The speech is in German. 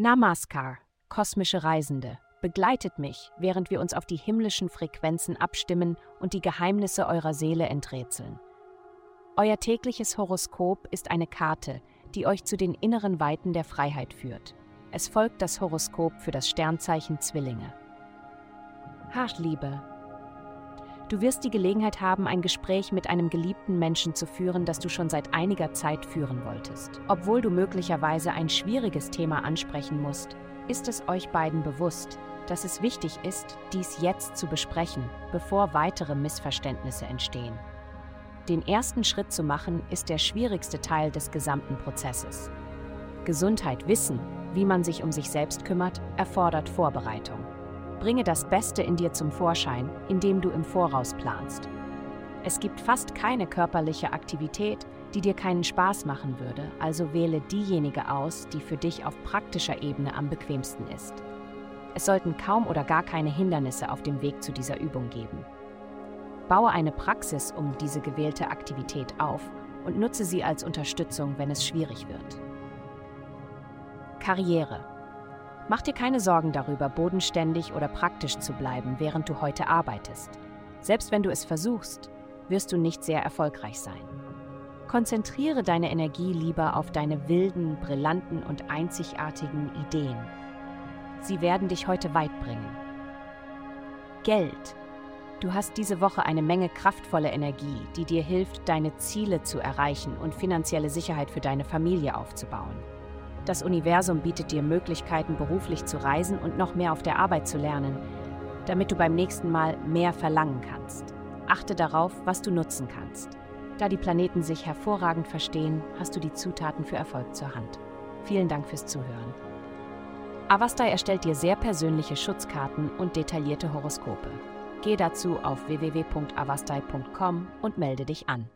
Namaskar, kosmische Reisende, begleitet mich, während wir uns auf die himmlischen Frequenzen abstimmen und die Geheimnisse eurer Seele enträtseln. Euer tägliches Horoskop ist eine Karte, die euch zu den inneren Weiten der Freiheit führt. Es folgt das Horoskop für das Sternzeichen Zwillinge. Ach, Liebe. Du wirst die Gelegenheit haben, ein Gespräch mit einem geliebten Menschen zu führen, das du schon seit einiger Zeit führen wolltest. Obwohl du möglicherweise ein schwieriges Thema ansprechen musst, ist es euch beiden bewusst, dass es wichtig ist, dies jetzt zu besprechen, bevor weitere Missverständnisse entstehen. Den ersten Schritt zu machen, ist der schwierigste Teil des gesamten Prozesses. Gesundheit wissen, wie man sich um sich selbst kümmert, erfordert Vorbereitung. Bringe das Beste in dir zum Vorschein, indem du im Voraus planst. Es gibt fast keine körperliche Aktivität, die dir keinen Spaß machen würde, also wähle diejenige aus, die für dich auf praktischer Ebene am bequemsten ist. Es sollten kaum oder gar keine Hindernisse auf dem Weg zu dieser Übung geben. Baue eine Praxis um diese gewählte Aktivität auf und nutze sie als Unterstützung, wenn es schwierig wird. Karriere. Mach dir keine Sorgen darüber, bodenständig oder praktisch zu bleiben, während du heute arbeitest. Selbst wenn du es versuchst, wirst du nicht sehr erfolgreich sein. Konzentriere deine Energie lieber auf deine wilden, brillanten und einzigartigen Ideen. Sie werden dich heute weit bringen. Geld. Du hast diese Woche eine Menge kraftvolle Energie, die dir hilft, deine Ziele zu erreichen und finanzielle Sicherheit für deine Familie aufzubauen. Das Universum bietet dir Möglichkeiten, beruflich zu reisen und noch mehr auf der Arbeit zu lernen, damit du beim nächsten Mal mehr verlangen kannst. Achte darauf, was du nutzen kannst. Da die Planeten sich hervorragend verstehen, hast du die Zutaten für Erfolg zur Hand. Vielen Dank fürs Zuhören. Avastai erstellt dir sehr persönliche Schutzkarten und detaillierte Horoskope. Geh dazu auf www.avastai.com und melde dich an.